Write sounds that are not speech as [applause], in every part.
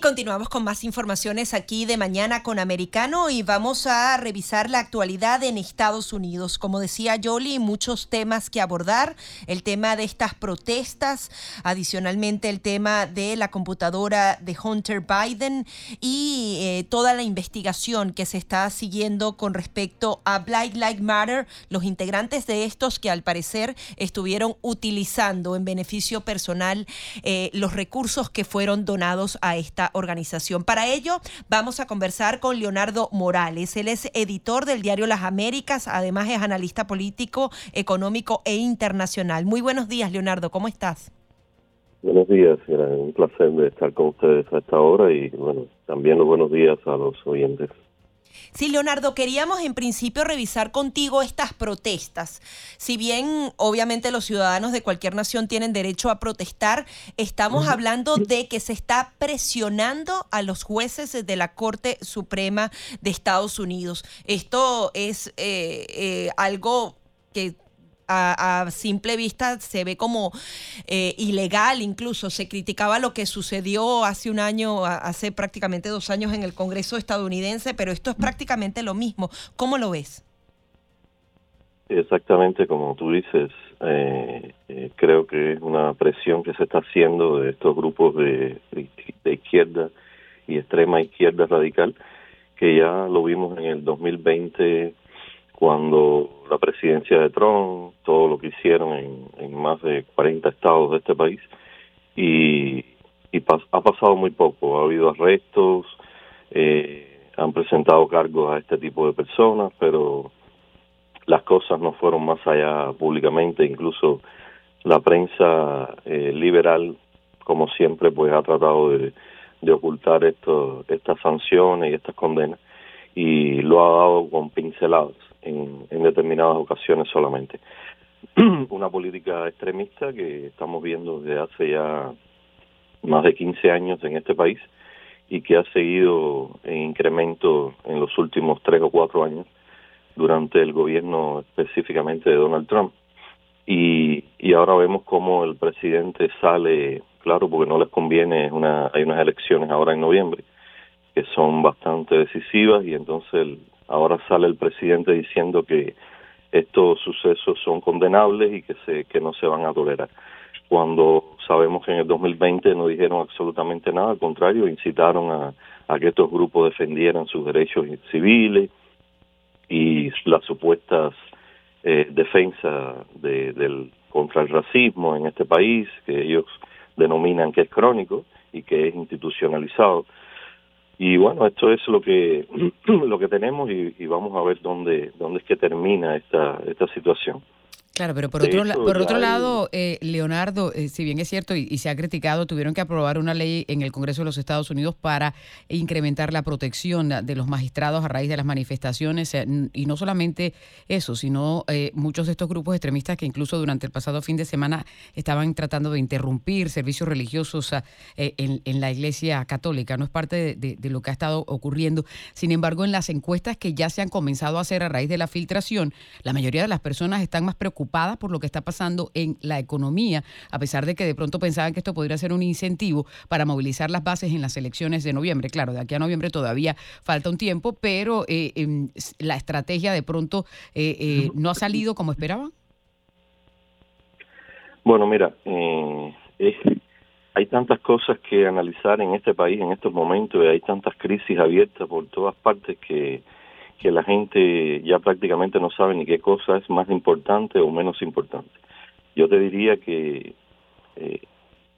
Continuamos con más informaciones aquí de mañana con Americano y vamos a revisar la actualidad en Estados Unidos. Como decía Jolie, muchos temas que abordar. El tema de estas protestas, adicionalmente el tema de la computadora de Hunter Biden y eh, toda la investigación que se está siguiendo con respecto a Black Lives Matter, los integrantes de estos que al parecer estuvieron utilizando en beneficio personal eh, los recursos que fueron donados a esta organización. Para ello, vamos a conversar con Leonardo Morales. Él es editor del diario Las Américas, además es analista político, económico e internacional. Muy buenos días, Leonardo, ¿cómo estás? Buenos días, era un placer estar con ustedes a esta hora y bueno, también los buenos días a los oyentes. Sí, Leonardo, queríamos en principio revisar contigo estas protestas. Si bien obviamente los ciudadanos de cualquier nación tienen derecho a protestar, estamos hablando de que se está presionando a los jueces de la Corte Suprema de Estados Unidos. Esto es eh, eh, algo que a, simple vista se ve como eh, ilegal incluso. Se criticaba lo que sucedió hace un año, hace prácticamente dos años en el Congreso estadounidense, pero esto es prácticamente lo mismo. ¿Cómo lo ves? Exactamente como tú dices, eh, eh, creo que es una presión que se está haciendo de estos grupos de, de izquierda y extrema izquierda radical, que ya lo vimos en el 2020 cuando la presidencia de Trump, todo lo que hicieron en, más de 40 estados de este país, y, ha pasado muy poco. Ha habido arrestos, eh, han presentado cargos a este tipo de personas, pero las cosas no fueron más allá públicamente, incluso la prensa eh, liberal, como siempre, pues ha tratado de, de ocultar esto, estas sanciones y estas condenas y lo ha dado con pinceladas en, determinadas ocasiones solamente. [clears throat] Una política extremista que estamos viendo desde hace ya más de 15 años en este país y que ha seguido en incremento en los últimos tres o cuatro años durante el gobierno específicamente de Donald Trump. Y, y ahora vemos cómo el presidente sale, claro, porque no les conviene, una, hay unas elecciones ahora en noviembre que son bastante decisivas y entonces ahora sale el presidente diciendo que estos sucesos son condenables y que se que no se van a tolerar. Cuando sabemos que en el 2020 no dijeron absolutamente nada, al contrario, incitaron a, que estos grupos defendieran sus derechos civiles y las supuestas eh, defensas de, del contra el racismo en este país, que ellos denominan que es crónico y que es institucionalizado. Y bueno, esto es lo que [clears throat] lo que tenemos y, y, vamos a ver dónde dónde es que termina esta esta situación. Claro, pero por otro, por otro lado, eh, Leonardo, eh, si bien es cierto y, se ha criticado, tuvieron que aprobar una ley en el Congreso de los Estados Unidos para incrementar la protección de los magistrados a raíz de las manifestaciones. Eh, y no solamente eso, sino muchos de estos grupos extremistas que incluso durante el pasado fin de semana estaban tratando de interrumpir servicios religiosos en, la Iglesia Católica. No es parte de, de lo que ha estado ocurriendo. Sin embargo, en las encuestas que ya se han comenzado a hacer a raíz de la filtración, la mayoría de las personas están más preocupadas por lo que está pasando en la economía, a pesar de que de pronto pensaban que esto podría ser un incentivo para movilizar las bases en las elecciones de noviembre. Claro, de aquí a noviembre todavía falta un tiempo, pero eh, em, la estrategia de pronto eh, eh, no ha salido como esperaban. Bueno, mira, hay tantas cosas que analizar en este país en estos momentos y hay tantas crisis abiertas por todas partes que que la gente ya prácticamente no sabe ni qué cosa es más importante o menos importante. Yo te diría que eh,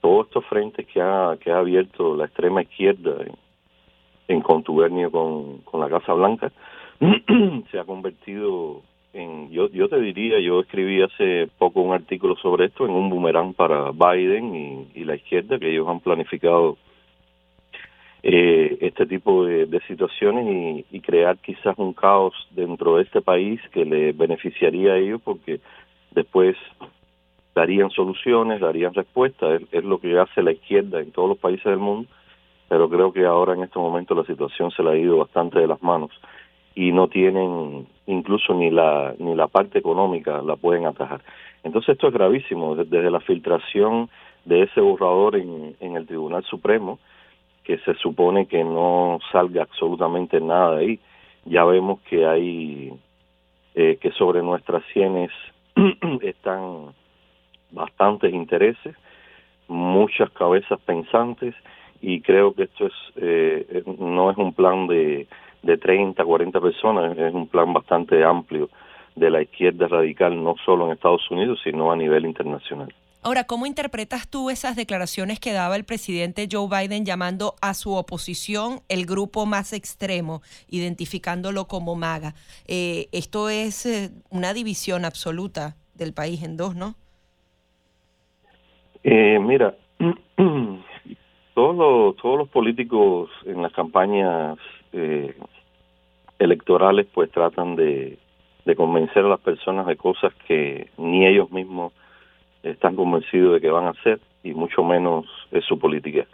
todos estos frentes que ha, que ha abierto la extrema izquierda en, contubernio con, con la Casa Blanca [clears throat] se ha convertido en, yo, yo te diría, yo escribí hace poco un artículo sobre esto, en un boomerang para Biden y, y la izquierda, que ellos han planificado eh, este tipo de, situaciones y, crear quizás un caos dentro de este país que le beneficiaría a ellos porque después darían soluciones, darían respuestas, es, lo que hace la izquierda en todos los países del mundo pero creo que ahora en este momento la situación se le ha ido bastante de las manos y no tienen incluso ni la ni la parte económica la pueden atajar. Entonces esto es gravísimo desde la filtración de ese borrador en, en el Tribunal Supremo que se supone que no salga absolutamente nada de ahí. Ya vemos que hay eh, que sobre nuestras sienes [clears throat] están bastantes intereses, muchas cabezas pensantes y creo que esto es eh, no es un plan de, de 30, 40 personas, es un plan bastante amplio de la izquierda radical, no solo en Estados Unidos, sino a nivel internacional. Ahora, ¿cómo interpretas tú esas declaraciones que daba el presidente Joe Biden llamando a su oposición el grupo más extremo, identificándolo como MAGA? Eh, esto es eh, una división absoluta del país en dos, ¿no? Eh, mira, [clears throat] todos los, todos los políticos en las campañas eh, electorales pues tratan de, de convencer a las personas de cosas que ni ellos mismos están convencidos de que van a hacer y mucho menos es su política.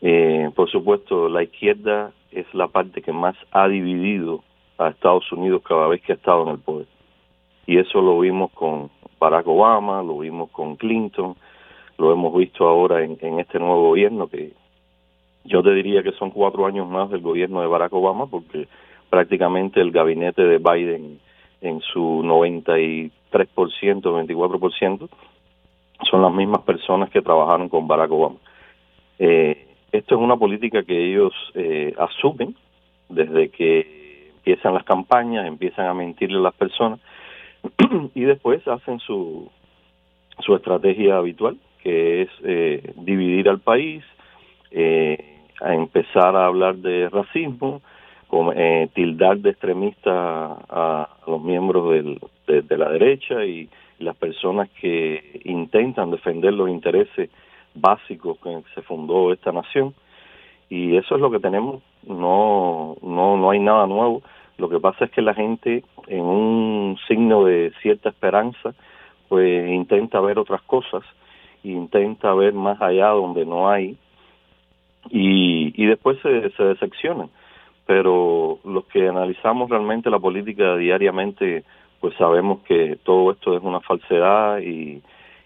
Eh, por supuesto, la izquierda es la parte que más ha dividido a Estados Unidos cada vez que ha estado en el poder. Y eso lo vimos con Barack Obama, lo vimos con Clinton, lo hemos visto ahora en, este nuevo gobierno, que yo te diría que son cuatro años más del gobierno de Barack Obama, porque prácticamente el gabinete de Biden en su 93%, 24%, son las mismas personas que trabajaron con Barack Obama. Eh, esto es una política que ellos eh, asumen desde que empiezan las campañas, empiezan a mentirle a las personas [clears throat] y después hacen su, su estrategia habitual, que es eh, dividir al país, eh, a empezar a hablar de racismo, eh, tildar de extremista a, los miembros del, de, la derecha y las personas que intentan defender los intereses básicos que se fundó esta nación. Y eso es lo que tenemos. No no no hay nada nuevo. Lo que pasa es que la gente en un signo de cierta esperanza pues intenta ver otras cosas intenta ver más allá donde no hay y, y después se, se decepcionan. Pero los que analizamos realmente la política diariamente, pues sabemos que todo esto es una falsedad y,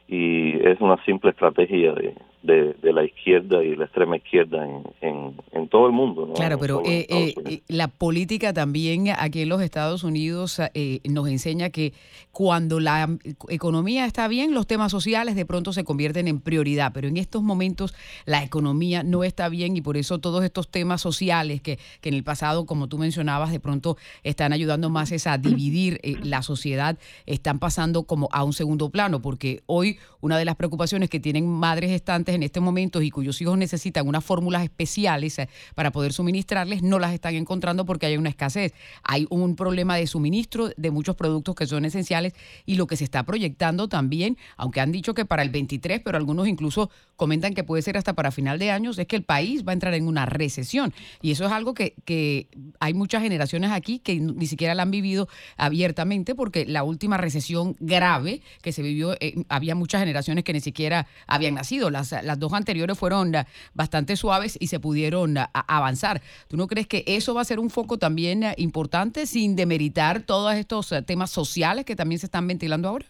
y es una simple estrategia de, de, la izquierda y la extrema izquierda en, en, todo el mundo. Claro, pero eh, eh, la política también aquí en los Estados Unidos eh, nos enseña que cuando la economía está bien, los temas sociales de pronto se convierten en prioridad, pero en estos momentos la economía no está bien y por eso todos estos temas sociales que, que en el pasado, como tú mencionabas, de pronto están ayudando más a dividir la sociedad, están pasando como a un segundo plano, porque hoy una de las preocupaciones que tienen madres estantes en este momento y cuyos hijos necesitan unas fórmulas especiales eh, para poder suministrarles, no las están encontrando porque hay una escasez. Hay un problema de suministro de muchos productos que son esenciales y lo que se está proyectando también, aunque han dicho que para el 23, pero algunos incluso comentan que puede ser hasta para final de años, es que el país va a entrar en una recesión. Y eso es algo que, que hay muchas generaciones aquí que ni siquiera la han vivido abiertamente porque la última recesión grave que se vivió, eh, había muchas generaciones que ni siquiera habían nacido. Las, las dos anteriores fueron ah, bastante suaves y se pudieron ah, avanzar. ¿Tú no crees que eso va a ser un foco también ah, importante sin demeritar todos estos temas sociales que también se están ventilando ahora?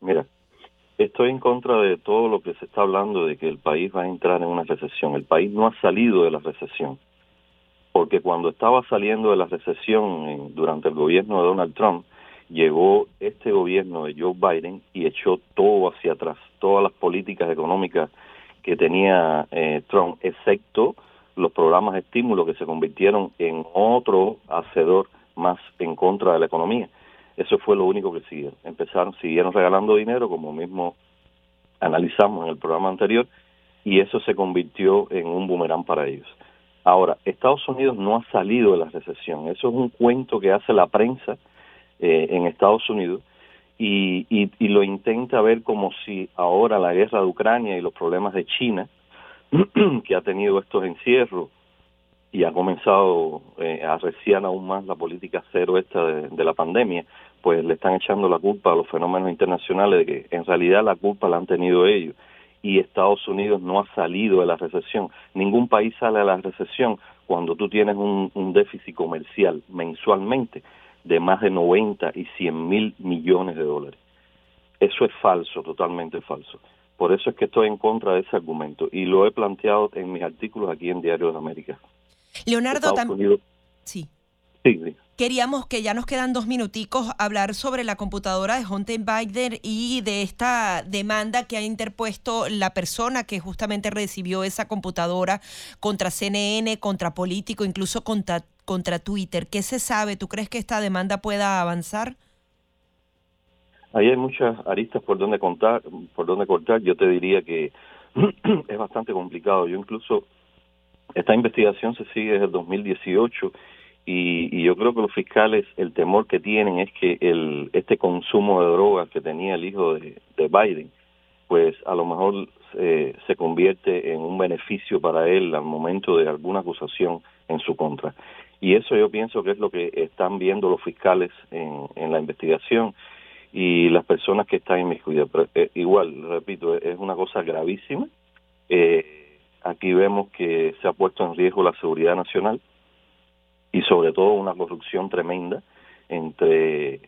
Mira, estoy en contra de todo lo que se está hablando de que el país va a entrar en una recesión. El país no ha salido de la recesión. Porque cuando estaba saliendo de la recesión durante el gobierno de Donald Trump, llegó este gobierno de Joe Biden y echó todo hacia atrás, todas las políticas económicas que tenía eh, Trump, excepto los programas de estímulo que se convirtieron en otro hacedor más en contra de la economía. Eso fue lo único que siguieron. Empezaron, siguieron regalando dinero, como mismo analizamos en el programa anterior, y eso se convirtió en un boomerang para ellos. Ahora, Estados Unidos no ha salido de la recesión. Eso es un cuento que hace la prensa eh, en Estados Unidos y, y, lo intenta ver como si ahora la guerra de Ucrania y los problemas de China, [clears throat] que ha tenido estos encierros y ha comenzado eh, a arreciar aún más la política cero esta de, la pandemia, pues le están echando la culpa a los fenómenos internacionales de que en realidad la culpa la han tenido ellos y Estados Unidos no ha salido de la recesión. Ningún país sale de la recesión cuando tú tienes un, déficit comercial mensualmente de más de 90 y 100 mil millones de dólares. Eso es falso, totalmente falso. Por eso es que estoy en contra de ese argumento y lo he planteado en mis artículos aquí en Diario de América. Leonardo, también. Sí. Sí, Queríamos que ya nos quedan dos minuticos hablar sobre la computadora de Hunter Biden y de esta demanda que ha interpuesto la persona que justamente recibió esa computadora contra CNN, contra Político, incluso contra, contra Twitter. ¿Qué se sabe? ¿Tú crees que esta demanda pueda avanzar? Ahí hay muchas aristas por donde contar, por donde cortar. Yo te diría que [clears throat] es bastante complicado. Yo incluso esta investigación se sigue desde el 2018 y, yo creo que los fiscales el temor que tienen es que el este consumo de drogas que tenía el hijo de, Biden pues a lo mejor eh, se convierte en un beneficio para él al momento de alguna acusación en su contra y eso yo pienso que es lo que están viendo los fiscales en, en la investigación y las personas que están inmiscuidas. Pero eh, igual repito es una cosa gravísima. Eh, aquí vemos que se ha puesto en riesgo la seguridad nacional y sobre todo una corrupción tremenda entre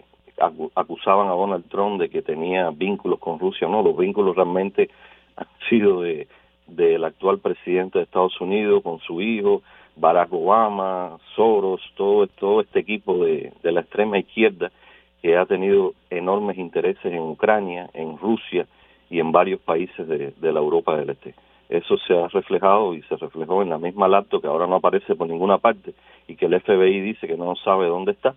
acusaban a Donald Trump de que tenía vínculos con Rusia, no, los vínculos realmente han sido de del actual presidente de Estados Unidos con su hijo, Barack Obama, Soros, todo, todo este equipo de, de la extrema izquierda que ha tenido enormes intereses en Ucrania, en Rusia y en varios países de, de la Europa del Este eso se ha reflejado y se reflejó en la misma laptop que ahora no aparece por ninguna parte y que el FBI dice que no sabe dónde está,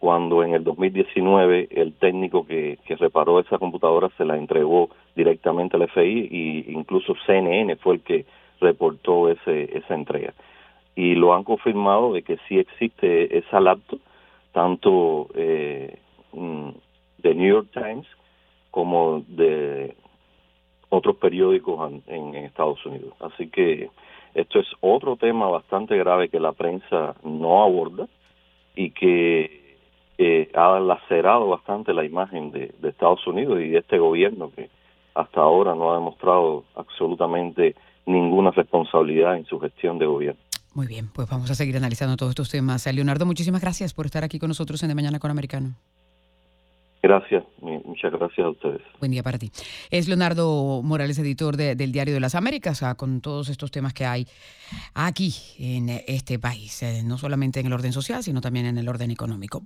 cuando en el 2019 el técnico que, que reparó esa computadora se la entregó directamente al FBI y incluso CNN fue el que reportó ese, esa entrega. Y lo han confirmado de que sí existe esa laptop, tanto eh, mm, de New York Times como de otros periódicos en, Estados Unidos. Así que esto es otro tema bastante grave que la prensa no aborda y que ha lacerado bastante la imagen de, Estados Unidos y de este gobierno que hasta ahora no ha demostrado absolutamente ninguna responsabilidad en su gestión de gobierno. Muy bien, pues vamos a seguir analizando todos estos temas. Leonardo, muchísimas gracias por estar aquí con nosotros en De Mañana con Americano. Gracias, muchas gracias a ustedes. Buen día para ti. Es Leonardo Morales, editor del Diario de las Américas, ah, con todos estos temas que hay aquí en este país, eh, no solamente en el orden social, sino también en el orden económico.